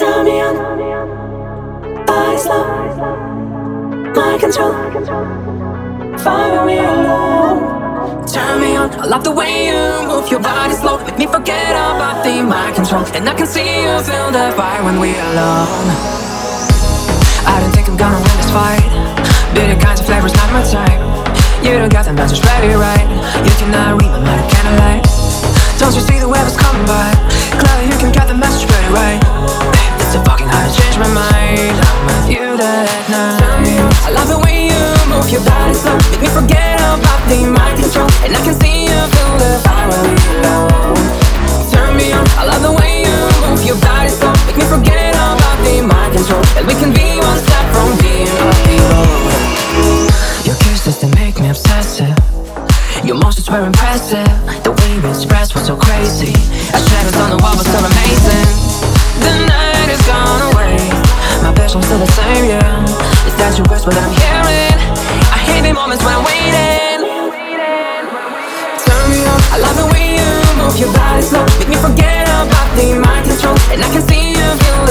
Turn me on, body slow, mind control. When we're alone. Turn me on. I love the way you move your body slow. Make me forget about the mind control. And I can see you feel the fire when we're alone. I don't think I'm gonna win this fight. Bitter kinds of flavors, not my type. You don't got the message ready, right? You cannot read my mind, candlelight. Don't obsessive. Your motions were impressive. The way we expressed was so crazy. Our shadows on the wall were so amazing. The night is gone away. My passion's still the same, yeah. It's that you whisper that I'm hearing. I hate the moments when I'm waiting. Turn me on. I love the way you move your body slow. Make me forget about the mind control. And I can see you feel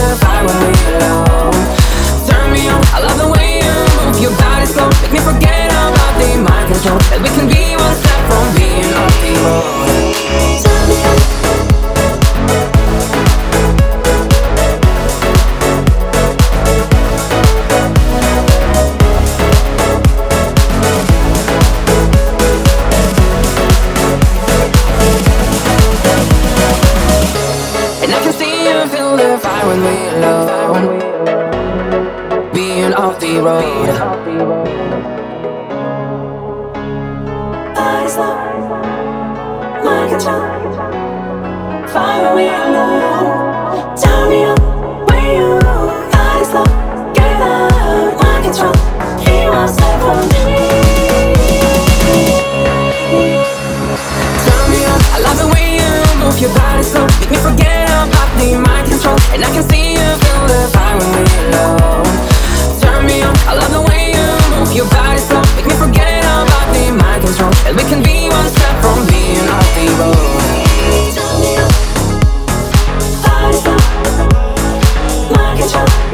feel the fire when we're alone. Being off the road. Body slow, mind control. Fire when we're alone. Me on. get your